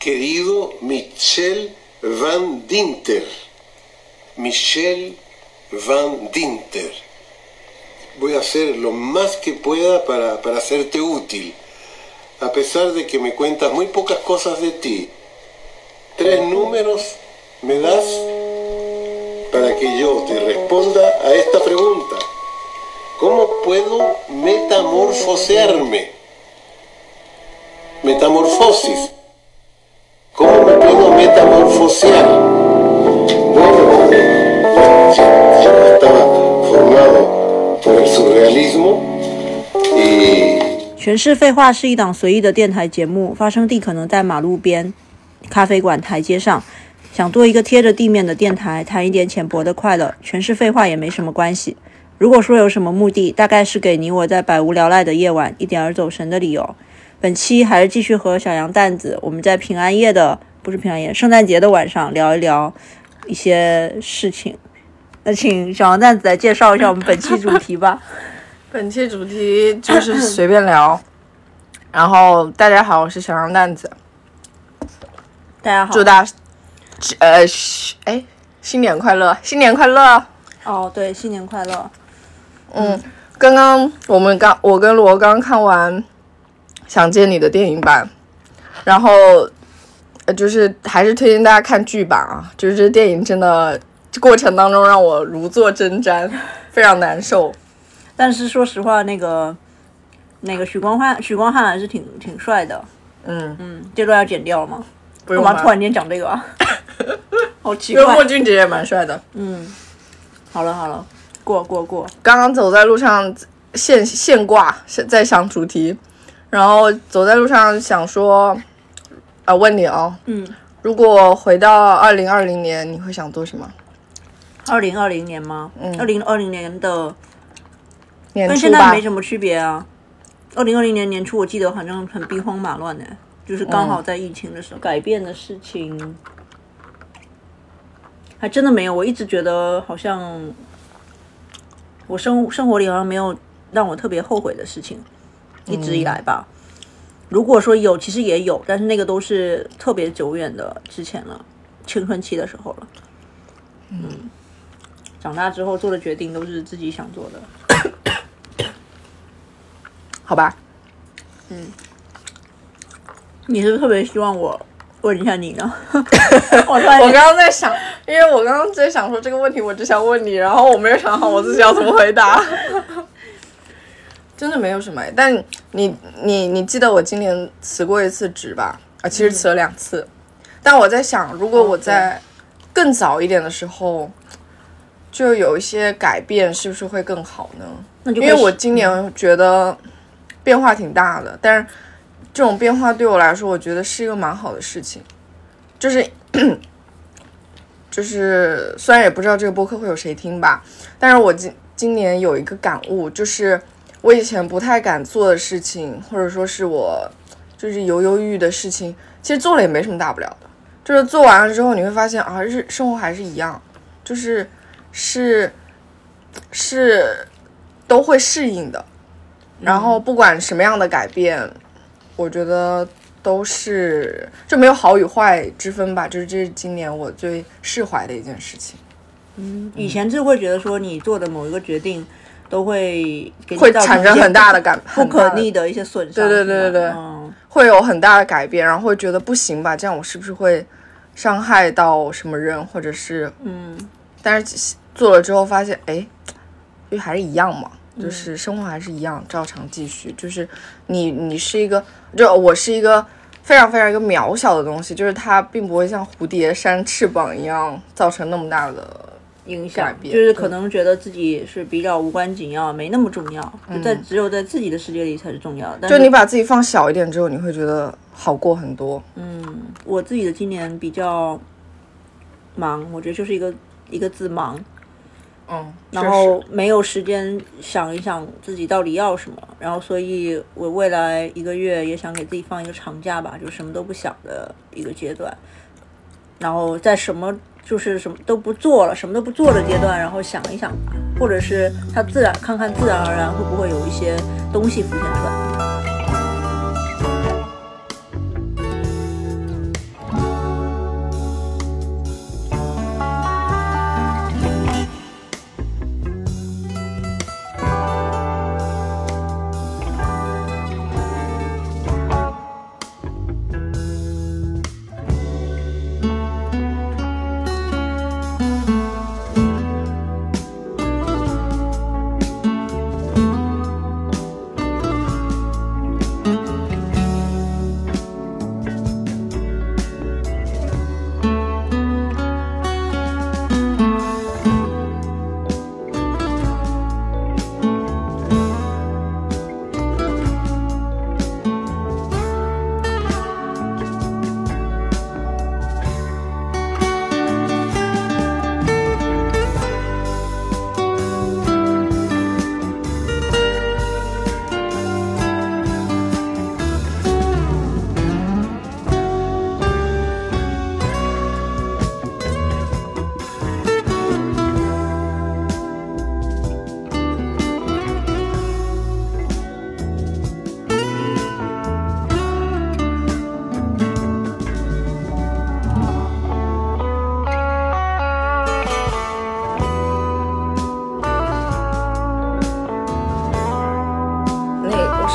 querido Michel Van Dinter. Michel Van Dinter. Voy a hacer lo más que pueda para, para hacerte útil, a pesar de que me cuentas muy pocas cosas de ti. Tres números me das para que yo te responda a esta pregunta. ¿Cómo puedo metamorfosearme? Metamorfosis. 全是废话是一档随意的电台节目，发生地可能在马路边、咖啡馆台阶上。想做一个贴着地面的电台，谈一点浅薄的快乐，全是废话也没什么关系。如果说有什么目的，大概是给你我在百无聊赖的夜晚一点儿走神的理由。本期还是继续和小羊蛋子，我们在平安夜的不是平安夜，圣诞节的晚上聊一聊一些事情。那请小王蛋子来介绍一下我们本期主题吧。本期主题就是随便聊。然后大家好，我是小王蛋子，大家好，祝大呃嘘哎新年快乐，新年快乐。哦，对，新年快乐。嗯，刚刚我们刚我跟罗刚看完《想见你》的电影版，然后呃就是还是推荐大家看剧版啊，就是这电影真的过程当中让我如坐针毡，非常难受。但是说实话，那个那个许光汉，许光汉还是挺挺帅的。嗯，嗯，这段要剪掉吗？不用吧干嘛突然间讲这个啊？好奇因为怪莫。俊杰也蛮帅的。嗯，好了好了，过过过。刚刚走在路上现现挂是在想主题，然后走在路上想说，啊，问你哦，嗯，如果回到二零二零年，你会想做什么？二零二零年吗？嗯二零二零年的年初跟现在没，什么区别啊。二零二零年年初，我记得好像很兵荒马乱的，就是刚好在疫情的时候、改变的事情，还真的没有。我一直觉得好像我生生活里好像没有让我特别后悔的事情，一直以来吧。如果说有，其实也有，但是那个都是特别久远的之前了，青春期的时候了。嗯，长大之后做的决定都是自己想做的。好吧？嗯你是不是特别希望我问一下你呢？我刚刚在想，因为我刚刚在想说这个问题，我只想问你，然后我没有想好我自己要怎么回答。真的没有什么，但你你你记得我今年辞过一次职吧？啊，其实辞了两次。但我在想，如果我在更早一点的时候，就有一些改变，是不是会更好呢？因为我今年觉得变化挺大的，但是这种变化对我来说，我觉得是一个蛮好的事情。就是 就是，虽然也不知道这个播客会有谁听吧，但是我今今年有一个感悟，就是我以前不太敢做的事情，或者说是我就是犹犹豫豫的事情，其实做了也没什么大不了的。就是做完了之后，你会发现啊，日生活还是一样，就是是是都会适应的。然后不管什么样的改变，我觉得都是就没有好与坏之分吧。就是这是今年我最释怀的一件事情，嗯以前就会觉得说你做的某一个决定都会给你会产生很大的感，不可逆的一些损伤。对对对对对嗯，会有很大的改变，然后会觉得不行吧，这样我是不是会伤害到什么人，或者是嗯，但是做了之后发现，哎，就还是一样嘛，就是生活还是一样，照常继续。就是你你是一个，就我是一个非常非常一个渺小的东西，就是它并不会像蝴蝶扇翅膀一样造成那么大的。影响改变就是可能觉得自己是比较无关紧要，没那么重要，就在只有在自己的世界里才是重要的。就你把自己放小一点之后，你会觉得好过很多。嗯我自己的今年比较忙，我觉得就是一个一个字忙，嗯，然后没有时间想一想自己到底要什么，然后所以我未来一个月也想给自己放一个长假吧，就什么都不想的一个阶段，然后在什么就是什么都不做了，什么都不做的阶段，然后想一想吧，或者是他自然看看自然而然会不会有一些东西浮现出来。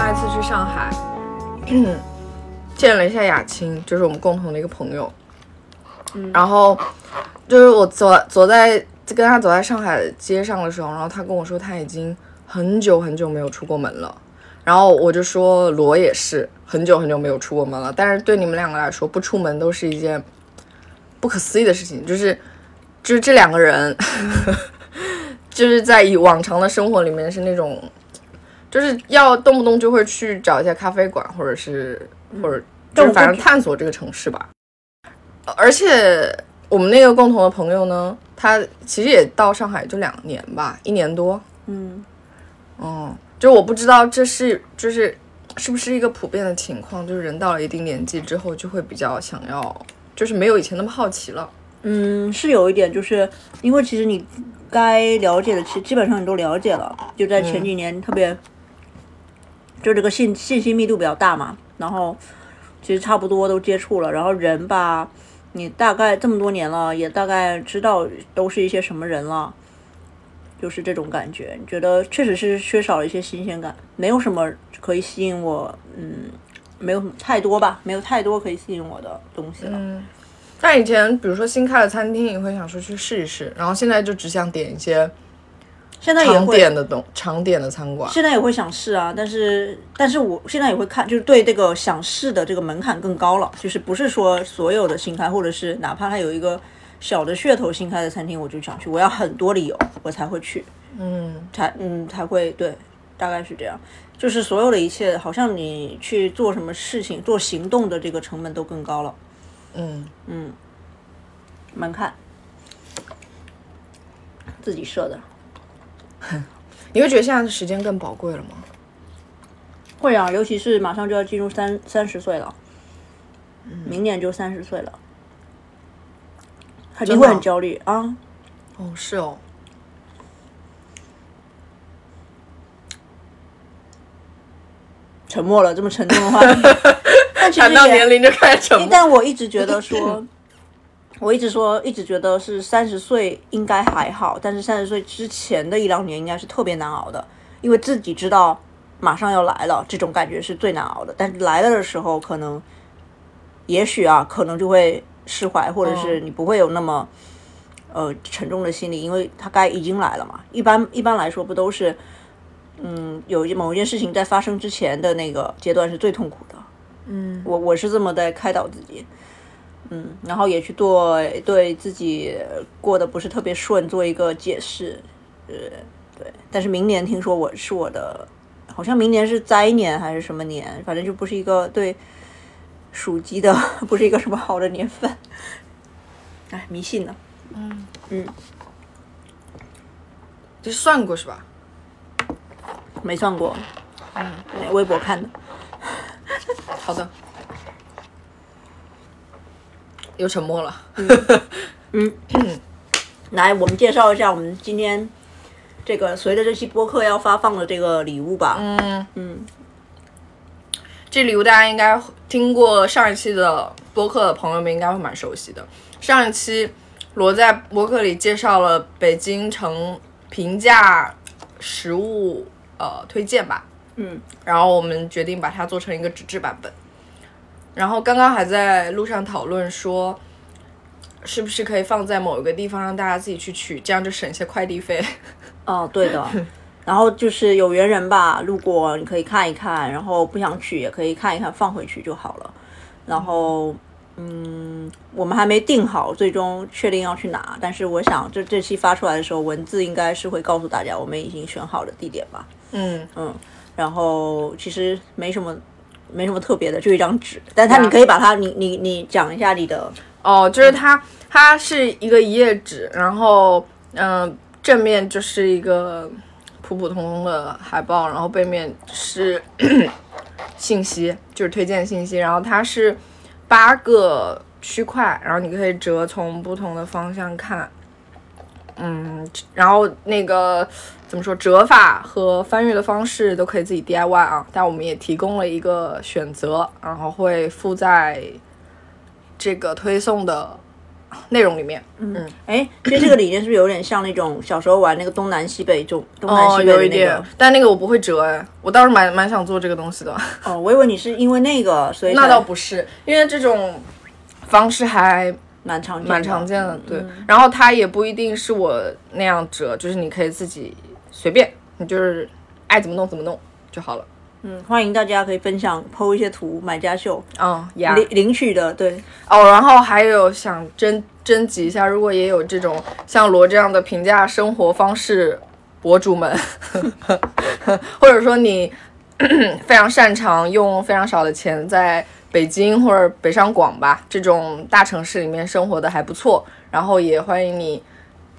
去上海，见了一下雅青，就是我们共同的一个朋友。嗯，然后就是我走走在跟他走在上海街上的时候，然后他跟我说他已经很久很久没有出过门了。然后我就说罗也是很久很久没有出过门了，但是对你们两个来说，不出门都是一件不可思议的事情，就是就是这两个人，就是在以往常的生活里面是那种。就是要动不动就会去找一些咖啡馆，或者是或者就是反正探索这个城市吧。而且我们那个共同的朋友呢，他其实也到上海就两年吧，一年多。嗯，哦，就我不知道这是就是是不是一个普遍的情况，就是人到了一定年纪之后就会比较想要，就是没有以前那么好奇了。嗯，是有一点，就是因为其实你该了解的，其实基本上你都了解了，就在前几年特别。就这个信信息密度比较大嘛，然后其实差不多都接触了，然后人吧，你大概这么多年了，也大概知道都是一些什么人了，就是这种感觉。你觉得确实是缺少了一些新鲜感，没有什么可以吸引我，嗯，没有太多吧，没有太多可以吸引我的东西了。嗯，那以前比如说新开的餐厅，你会想说去试一试，然后现在就只想点一些。现在也会点的东常点的餐馆，现在也会想试啊，但是但是我现在也会看，就是对这个想试的这个门槛更高了，就是不是说所有的新开，或者是哪怕它有一个小的噱头新开的餐厅，我就想去，我要很多理由我才会去，嗯，才嗯才会对，大概是这样，就是所有的一切，好像你去做什么事情做行动的这个成本都更高了，嗯。嗯，门槛。自己设的。你会觉得现在的时间更宝贵了吗？会啊，尤其是马上就要进入三三十岁了，明年就三十岁了，肯定会很焦虑啊。哦，是哦。沉默了，这么沉重的话，谈到年龄就开始沉默。但我一直觉得说。我一直说，一直觉得是三十岁应该还好，但是三十岁之前的一两年应该是特别难熬的，因为自己知道马上要来了，这种感觉是最难熬的。但是来了的时候，可能也许啊，可能就会释怀，或者是你不会有那么呃沉重的心理，因为他该已经来了嘛。一般一般来说，不都是嗯，有一某一件事情在发生之前的那个阶段是最痛苦的。嗯，我我是这么在开导自己。嗯，然后也去做对自己过得不是特别顺做一个解释，呃，对。但是明年听说我是我的，好像明年是灾年还是什么年，反正就不是一个对属鸡的 不是一个什么好的年份。哎，迷信呢。嗯嗯，这算过是吧？没算过。嗯，微博看的。好的。又沉默了。嗯，来，我们介绍一下我们今天这个随着这期播客要发放的这个礼物吧。嗯嗯，这礼物大家应该听过上一期的播客的朋友们应该会蛮熟悉的。上一期罗在播客里介绍了北京城平价食物呃推荐吧。嗯，然后我们决定把它做成一个纸质版本。然后刚刚还在路上讨论说，是不是可以放在某一个地方让大家自己去取，这样就省一些快递费。哦，对的。然后就是有缘人吧，路过你可以看一看，然后不想取也可以看一看，放回去就好了。然后，嗯，我们还没定好最终确定要去哪，但是我想这这期发出来的时候，文字应该是会告诉大家我们已经选好的地点吧。嗯嗯，然后其实没什么。没什么特别的，就一张纸，但它你可以把它，你你你讲一下你的哦，就是它，它是一个一页纸，然后嗯，正面就是一个普普通通的海报，然后背面是 信息，就是推荐信息，然后它是八个区块，然后你可以折从不同的方向看。嗯，然后那个怎么说折法和翻阅的方式都可以自己 DIY 啊，但我们也提供了一个选择，然后会附在这个推送的内容里面。嗯，哎，其实这个理念是不是有点像那种小时候玩那个东南西北中东南哦，西北的那有一点？，但那个我不会折哎，我倒是蛮蛮想做这个东西的。哦，我以为你是因为那个，所以那倒不是，因为这种方式还蛮常见的。蛮常见的，对。然后它也不一定是我那样折，就是你可以自己随便，你就是爱怎么弄怎么弄就好了。嗯，欢迎大家可以分享 PO 一些图，买家秀。嗯呀，领领取的，对，哦，然后还有想征征集一下，如果也有这种像罗这样的评价生活方式博主们，或者说你 非常擅长用非常少的钱在北京或者北上广吧这种大城市里面生活的还不错，然后也欢迎你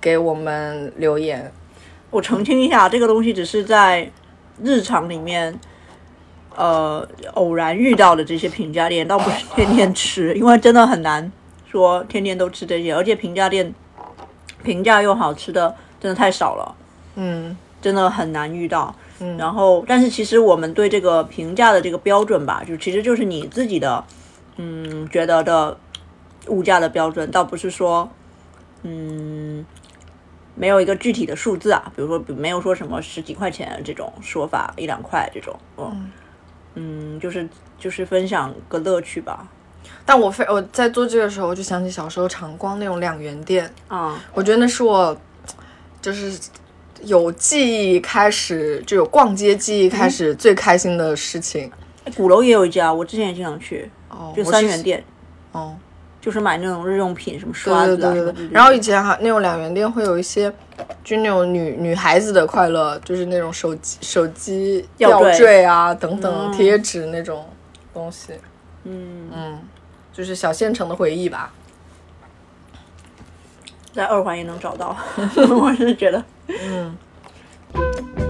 给我们留言。我澄清一下，这个东西只是在日常里面，呃，偶然遇到的这些平价店，倒不是天天吃，因为真的很难说天天都吃这些，而且平价店平价又好吃的真的太少了，嗯真的很难遇到。嗯，然后，但是其实我们对这个评价的这个标准吧，就其实就是你自己的，嗯，觉得的物价的标准，倒不是说，嗯，没有一个具体的数字啊，比如说没有说什么十几块钱这种说法，一两块这种，嗯，嗯，就是就是分享个乐趣吧，但我非我在做这个时候，我就想起小时候常逛那种两元店，啊、我觉得那是我就是有记忆开始就有逛街记忆开始最开心的事情。鼓楼也有一家，我之前也经常去，哦，就三元店，哦，就是买那种日用品，什么刷子的对对对对。然后以前还那种两元店会有一些，就那种女女孩子的快乐，就是那种手机手机吊坠坠啊等等嗯。贴纸那种东西，嗯，嗯，就是小县城的回忆吧。在二环也能找到，我是觉得，嗯。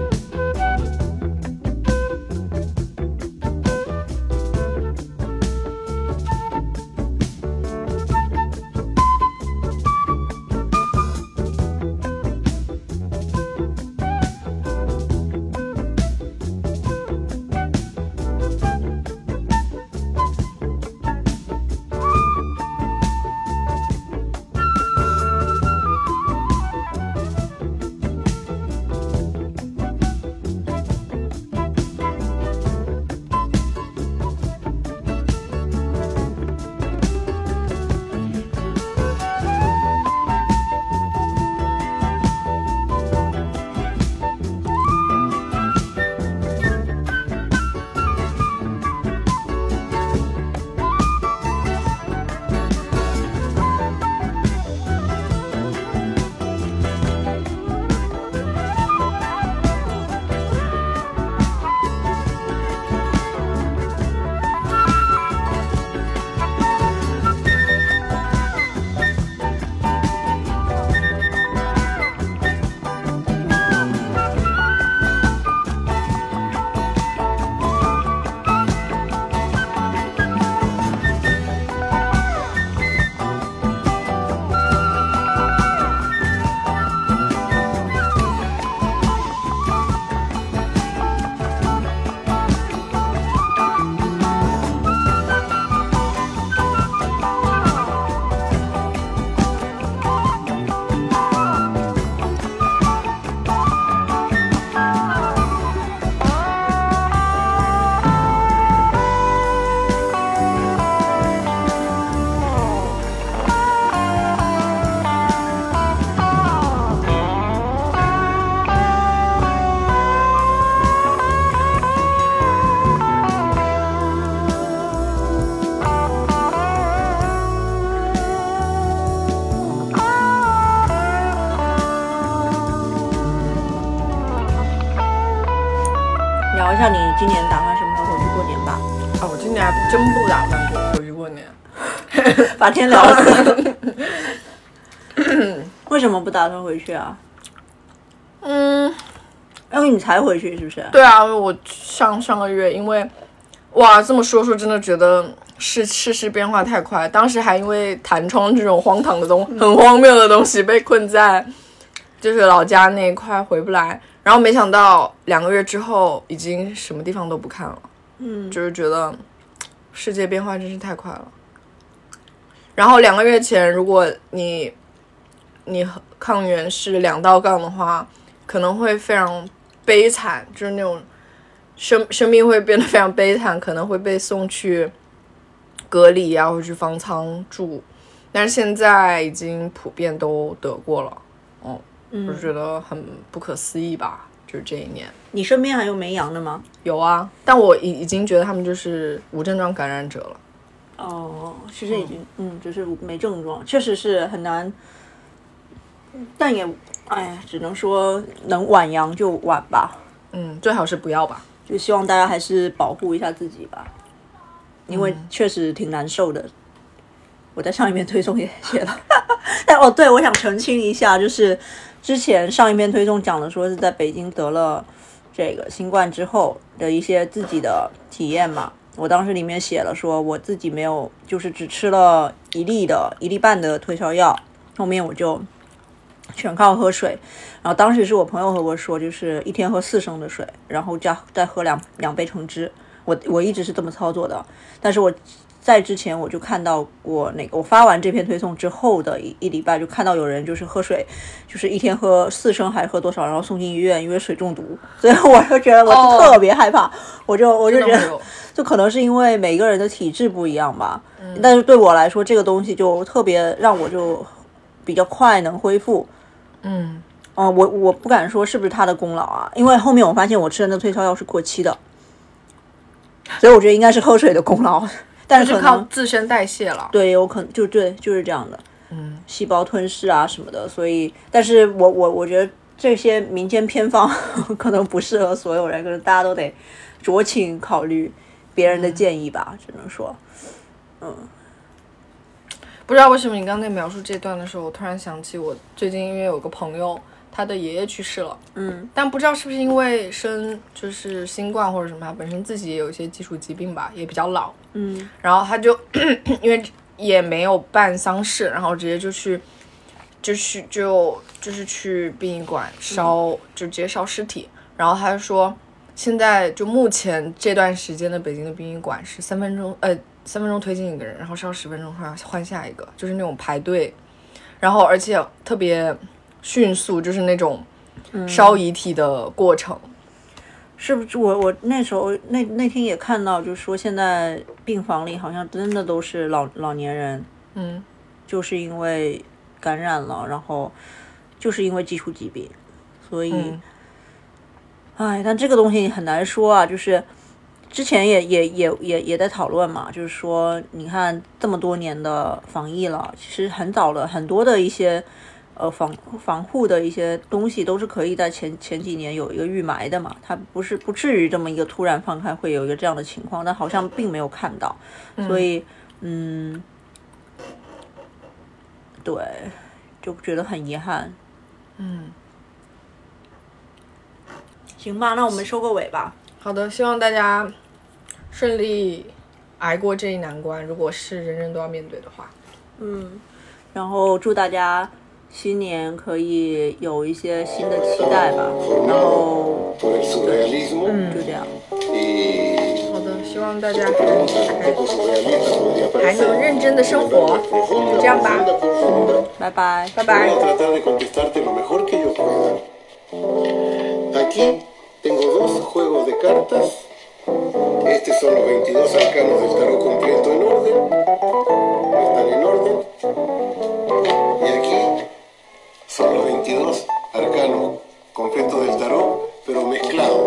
把天聊死。为什么不打算回去啊？嗯，因为你才回去是不是？对啊，我上上个月因为，哇，这么说说真的觉得世世事变化太快，当时还因为弹窗这种荒唐的东很荒谬的东西被困在就是老家那一块回不来，然后没想到两个月之后已经什么地方都不看了，嗯，就是觉得世界变化真是太快了。然后两个月前，如果你你抗原是两道杠的话，可能会非常悲惨，就是那种生生命会变得非常悲惨，可能会被送去隔离啊，或者去方舱住。但是现在已经普遍都得过了，哦，我就觉得很不可思议吧，就是这一年。你身边还有没阳的吗？有啊，但我已已经觉得他们就是无症状感染者了。哦，其实已经，嗯，只是没症状，确实是很难。但也，哎，只能说能晚阳就晚吧。嗯，最好是不要吧。就希望大家还是保护一下自己吧，因为确实挺难受的。我在上一篇推送也写了，但哦，对，我想澄清一下，就是之前上一篇推送讲的说是在北京得了这个新冠之后的一些自己的体验嘛。我当时里面写了，说我自己没有，就是只吃了一粒的一粒半的退烧药，后面我就全靠喝水。然后当时是我朋友和我说，就是一天喝四升的水，然后加再喝两两杯橙汁。我我一直是这么操作的，但是我在之前我就看到过那个，我发完这篇推送之后的一一礼拜就看到有人就是喝水，就是一天喝四升还是喝多少，然后送进医院，因为水中毒。所以我就觉得我特别害怕，我就我就觉得。就可能是因为每个人的体质不一样吧，但是对我来说，这个东西就特别让我就比较快能恢复。嗯，哦，我我不敢说是不是他的功劳啊，因为后面我发现我吃的那退烧药是过期的，所以我觉得应该是喝水的功劳。但是靠自身代谢了，对，有可能就对，就是这样的。嗯，细胞吞噬啊什么的，所以，但是我我我觉得这些民间偏方 可能不适合所有人，可能大家都得酌情考虑。别人的建议吧，只能说，嗯，不知道为什么你刚才描述这段的时候，我突然想起我最近因为有个朋友，他的爷爷去世了，嗯，但不知道是不是因为生就是新冠或者什么，他本身自己也有一些基础疾病吧，也比较老，嗯，然后他就 因为也没有办丧事，然后直接就去就去就就是去殡仪馆烧，就直接烧尸体，然后他就说。现在就目前这段时间的北京的殡仪馆是三分钟，呃，三分钟推进一个人，然后烧十分钟换换下一个，就是那种排队，然后而且特别迅速，就是那种烧遗体的过程。是不是我我那时候那那天也看到，就是说现在病房里好像真的都是老老年人，嗯，就是因为感染了，然后就是因为基础疾病，所以。哎，但这个东西很难说啊，就是之前也也也也也在讨论嘛，就是说，你看这么多年的防疫了，其实很早了，很多的一些呃防防护的一些东西都是可以在前前几年有一个预埋的嘛，它不是不至于这么一个突然放开会有一个这样的情况，但好像并没有看到，所以嗯，对，就觉得很遗憾，嗯。行吧，那我们收个尾吧。好的，希望大家顺利挨过这一难关。如果是人人都要面对的话，嗯，然后祝大家新年可以有一些新的期待吧。然后，嗯，就这样。好的，希望大家还还能认真的生活。就这样吧，拜拜，拜拜。Tengo dos juegos de cartas. Estos son los 22 arcanos del tarot completo en orden. Están en orden. arcano, con del tarot, pero mezclado.